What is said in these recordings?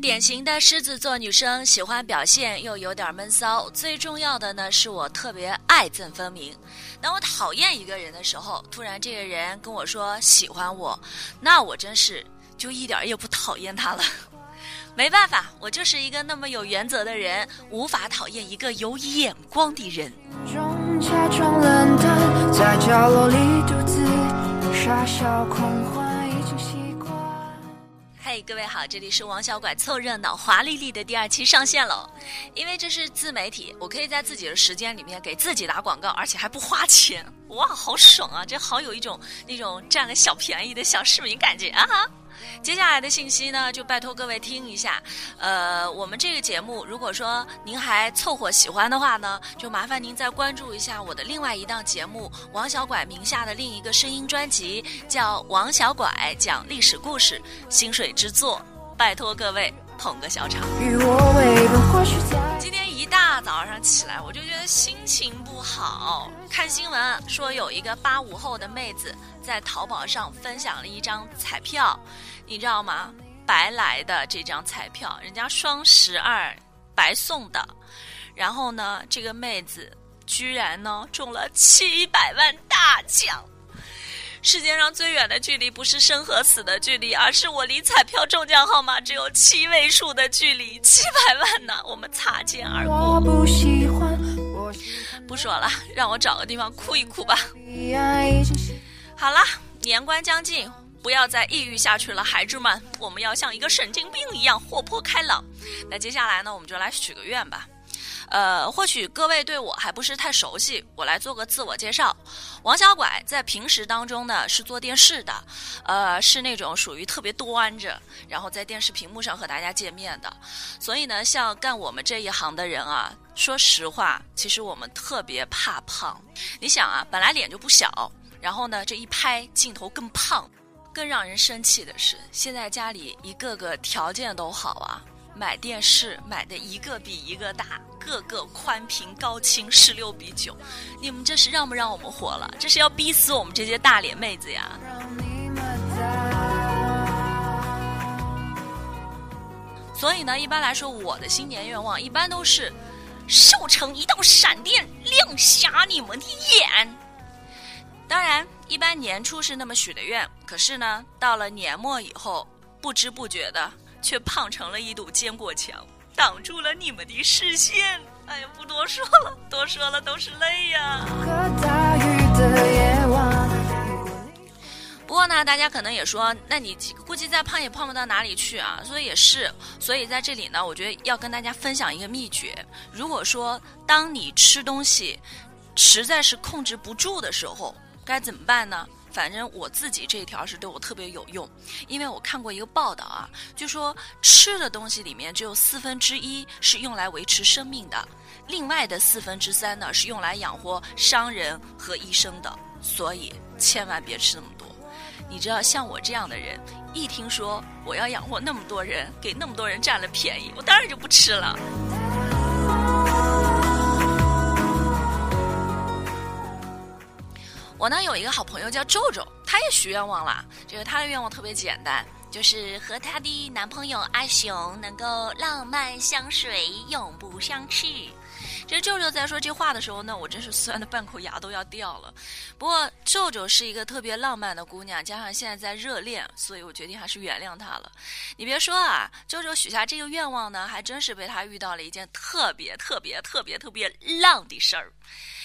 典型的狮子座女生，喜欢表现又有点闷骚。最重要的呢，是我特别爱憎分明。当我讨厌一个人的时候，突然这个人跟我说喜欢我，那我真是就一点也不讨厌他了。没办法，我就是一个那么有原则的人，无法讨厌一个有眼光的人。假装冷淡，在角落里独自傻笑空欢，各位好，这里是王小拐凑热闹华丽丽的第二期上线了。因为这是自媒体，我可以在自己的时间里面给自己打广告，而且还不花钱，哇，好爽啊！这好有一种那种占了小便宜的小市民感觉啊！哈。接下来的信息呢，就拜托各位听一下。呃，我们这个节目，如果说您还凑合喜欢的话呢，就麻烦您再关注一下我的另外一档节目王小拐名下的另一个声音专辑，叫《王小拐讲历史故事》，薪水之作，拜托各位捧个小场。今天一大早上起来，我就觉得心情不好，看新闻说有一个八五后的妹子在淘宝上分享了一张彩票。你知道吗？白来的这张彩票，人家双十二白送的，然后呢，这个妹子居然呢中了七百万大奖。世界上最远的距离不是生和死的距离，而是我离彩票中奖号码只有七位数的距离，七百万呢，我们擦肩而过。不说了，让我找个地方哭一哭吧。好了，年关将近。不要再抑郁下去了，孩子们，我们要像一个神经病一样活泼开朗。那接下来呢，我们就来许个愿吧。呃，或许各位对我还不是太熟悉，我来做个自我介绍。王小拐在平时当中呢是做电视的，呃，是那种属于特别端着，然后在电视屏幕上和大家见面的。所以呢，像干我们这一行的人啊，说实话，其实我们特别怕胖。你想啊，本来脸就不小，然后呢，这一拍镜头更胖。更让人生气的是，现在家里一个个条件都好啊，买电视买的一个比一个大，个个宽屏高清十六比九，你们这是让不让我们活了？这是要逼死我们这些大脸妹子呀！所以呢，一般来说，我的新年愿望一般都是瘦成一道闪电，亮瞎你们的眼。当然，一般年初是那么许的愿，可是呢，到了年末以后，不知不觉的却胖成了一堵坚果墙，挡住了你们的视线。哎呀，不多说了，多说了都是泪呀。不过呢，大家可能也说，那你估计再胖也胖不到哪里去啊。所以也是，所以在这里呢，我觉得要跟大家分享一个秘诀：如果说当你吃东西实在是控制不住的时候，该怎么办呢？反正我自己这一条是对我特别有用，因为我看过一个报道啊，就说吃的东西里面只有四分之一是用来维持生命的，另外的四分之三呢是用来养活商人和医生的，所以千万别吃那么多。你知道，像我这样的人，一听说我要养活那么多人，给那么多人占了便宜，我当然就不吃了。我呢有一个好朋友叫皱皱，她也许愿望了。就是她的愿望特别简单，就是和她的男朋友阿雄能够浪漫相随，永不相弃。这舅舅在说这话的时候呢，我真是酸的半口牙都要掉了。不过舅舅是一个特别浪漫的姑娘，加上现在在热恋，所以我决定还是原谅她了。你别说啊，舅舅许下这个愿望呢，还真是被他遇到了一件特别特别特别特别浪的事儿。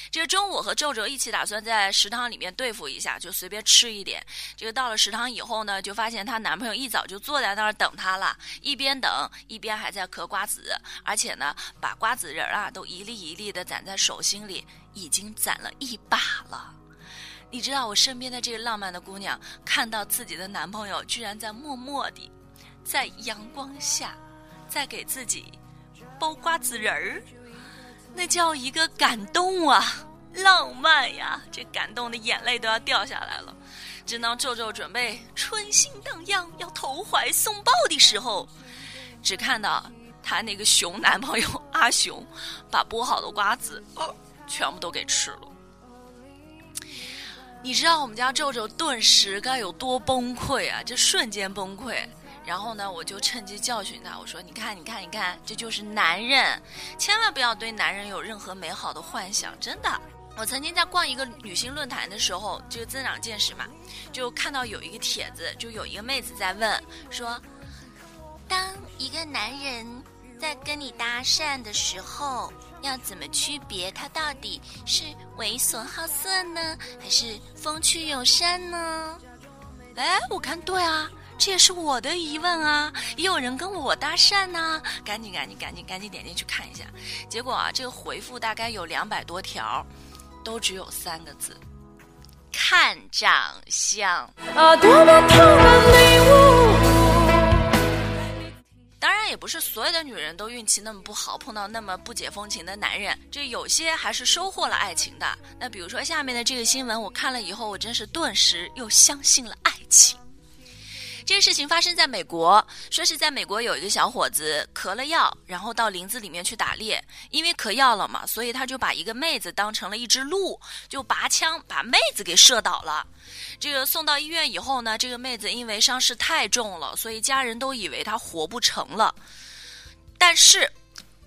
这个中午和舅舅一起打算在食堂里面对付一下，就随便吃一点。这个到了食堂以后呢，就发现她男朋友一早就坐在那儿等她了，一边等一边还在嗑瓜子，而且呢，把瓜子仁啊都一一粒一粒的攒在手心里，已经攒了一把了。你知道我身边的这个浪漫的姑娘，看到自己的男朋友居然在默默地，在阳光下，在给自己剥瓜子仁儿。那叫一个感动啊，浪漫呀！这感动的眼泪都要掉下来了。正当皱皱准备春心荡漾要投怀送抱的时候，只看到她那个熊男朋友阿雄把剥好的瓜子哦全部都给吃了。你知道我们家皱皱顿时该有多崩溃啊？这瞬间崩溃。然后呢，我就趁机教训他，我说：“你看，你看，你看，这就是男人，千万不要对男人有任何美好的幻想，真的。”我曾经在逛一个女性论坛的时候，就增长见识嘛，就看到有一个帖子，就有一个妹子在问说：“当一个男人在跟你搭讪的时候，要怎么区别他到底是猥琐好色呢，还是风趣友善呢？”哎，我看对啊，这也是我的疑问啊，也有人跟我搭讪呢，赶紧赶紧赶紧赶紧点进去看一下，结果啊，这个回复大概有两百多条。都只有三个字，看长相。当也不是所有的女人都运气那么不好，碰到那么不解风情的男人。这有些还是收获了爱情的。那比如说下面的这个新闻，我看了以后，我真是顿时又相信了爱情。这个事情发生在美国，说是在美国有一个小伙子嗑了药，然后到林子里面去打猎。因为嗑药了嘛，所以他就把一个妹子当成了一只鹿，就拔枪把妹子给射倒了。这个送到医院以后呢，这个妹子因为伤势太重了，所以家人都以为她活不成了。但是，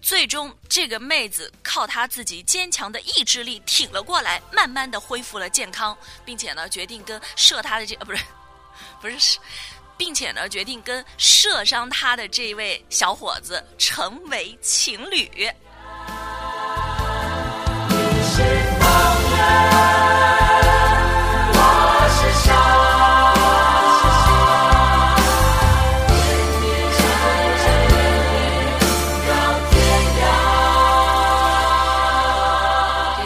最终这个妹子靠她自己坚强的意志力挺了过来，慢慢的恢复了健康，并且呢，决定跟射她的这呃不是，不是。并且呢，决定跟射伤他的这位小伙子成为情侣。这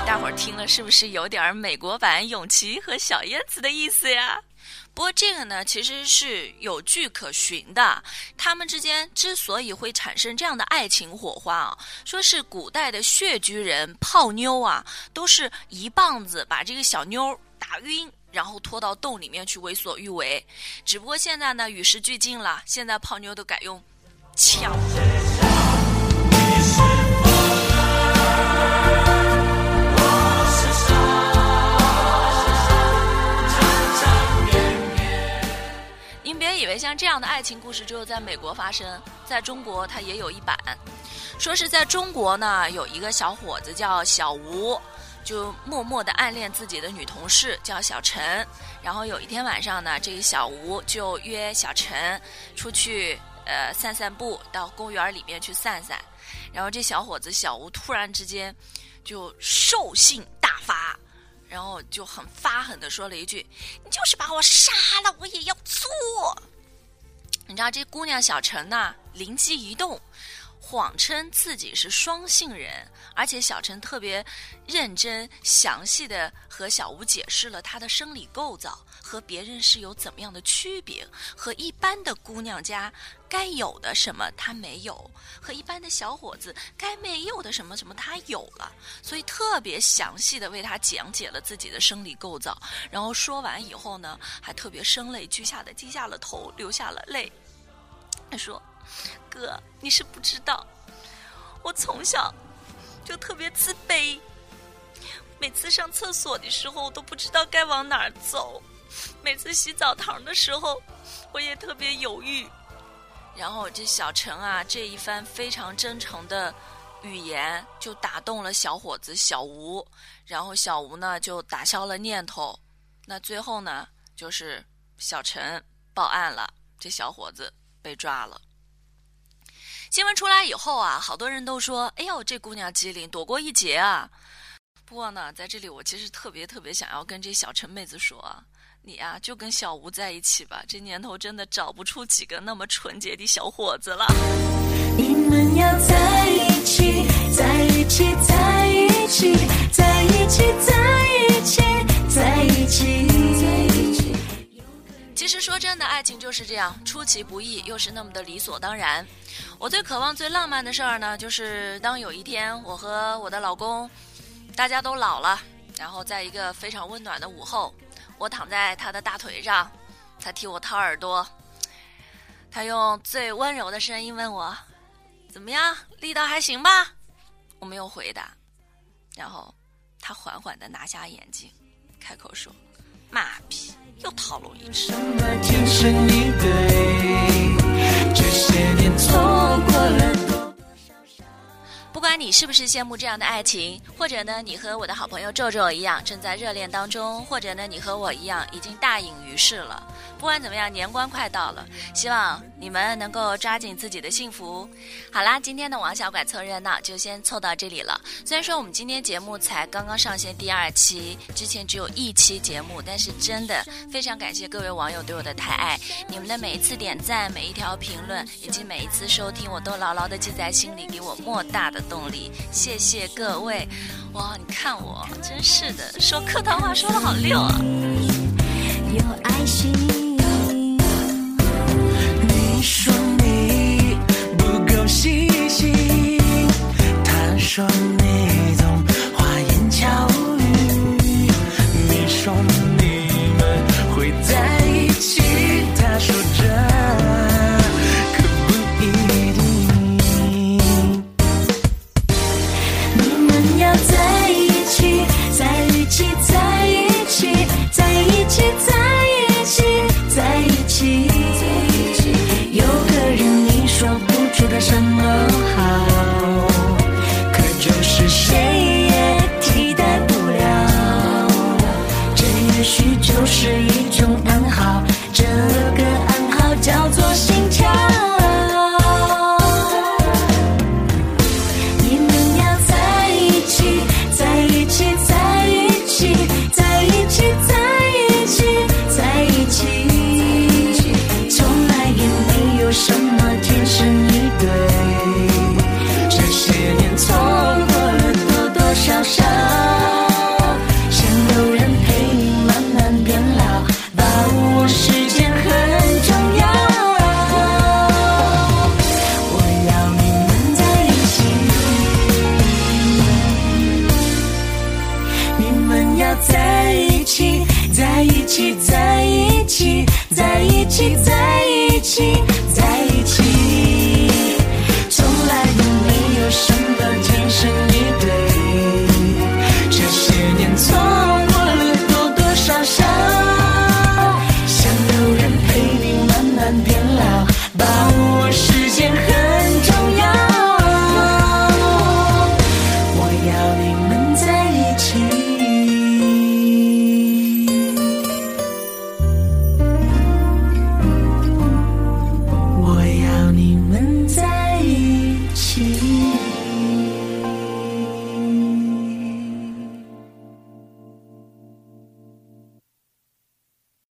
大伙儿听了是不是有点美国版永琪和小燕子的意思呀？不过这个呢，其实是有据可循的。他们之间之所以会产生这样的爱情火花啊，说是古代的穴居人泡妞啊，都是一棒子把这个小妞打晕，然后拖到洞里面去为所欲为。只不过现在呢，与时俱进了，现在泡妞都改用抢以为像这样的爱情故事只有在美国发生，在中国它也有一版。说是在中国呢，有一个小伙子叫小吴，就默默的暗恋自己的女同事叫小陈。然后有一天晚上呢，这个小吴就约小陈出去呃散散步，到公园里面去散散。然后这小伙子小吴突然之间就兽性大发。然后就很发狠的说了一句：“你就是把我杀了，我也要做。”你知道这姑娘小陈呐，灵机一动。谎称自己是双性人，而且小陈特别认真详细的和小吴解释了他的生理构造和别人是有怎么样的区别，和一般的姑娘家该有的什么他没有，和一般的小伙子该没有的什么什么他有了，所以特别详细的为他讲解了自己的生理构造。然后说完以后呢，还特别声泪俱下的低下了头，流下了泪。他说。哥，你是不知道，我从小就特别自卑，每次上厕所的时候我都不知道该往哪儿走，每次洗澡堂的时候我也特别犹豫。然后这小陈啊，这一番非常真诚的语言就打动了小伙子小吴，然后小吴呢就打消了念头。那最后呢，就是小陈报案了，这小伙子被抓了。新闻出来以后啊，好多人都说：“哎呦，这姑娘机灵，躲过一劫啊！”不过呢，在这里我其实特别特别想要跟这小陈妹子说：“你啊，就跟小吴在一起吧，这年头真的找不出几个那么纯洁的小伙子了。”你们要在一起，在一起，在一起，在一起，在一起，在一起。其实说真的，爱情就是这样，出其不意，又是那么的理所当然。我最渴望、最浪漫的事儿呢，就是当有一天我和我的老公，大家都老了，然后在一个非常温暖的午后，我躺在他的大腿上，他替我掏耳朵，他用最温柔的声音问我：“怎么样，力道还行吧？”我没有回答，然后他缓缓的拿下眼镜，开口说：“妈逼，又套路一次。天生一对，这些年错过了。不管你是不是羡慕这样的爱情，或者呢，你和我的好朋友皱皱一样正在热恋当中，或者呢，你和我一样已经大隐于世了。不管怎么样，年关快到了，希望你们能够抓紧自己的幸福。好啦，今天的王小拐凑热闹就先凑到这里了。虽然说我们今天节目才刚刚上线第二期，之前只有一期节目，但是真的非常感谢各位网友对我的抬爱，你们的每一次点赞、每一条评论以及每一次收听，我都牢牢的记在心里，给我莫大的 动力。谢谢各位！哇，你看我，真是的，说客套话说的好溜啊！有爱心。你说你不够细心，他说在一起，在一起，在一起，在一起，在一起，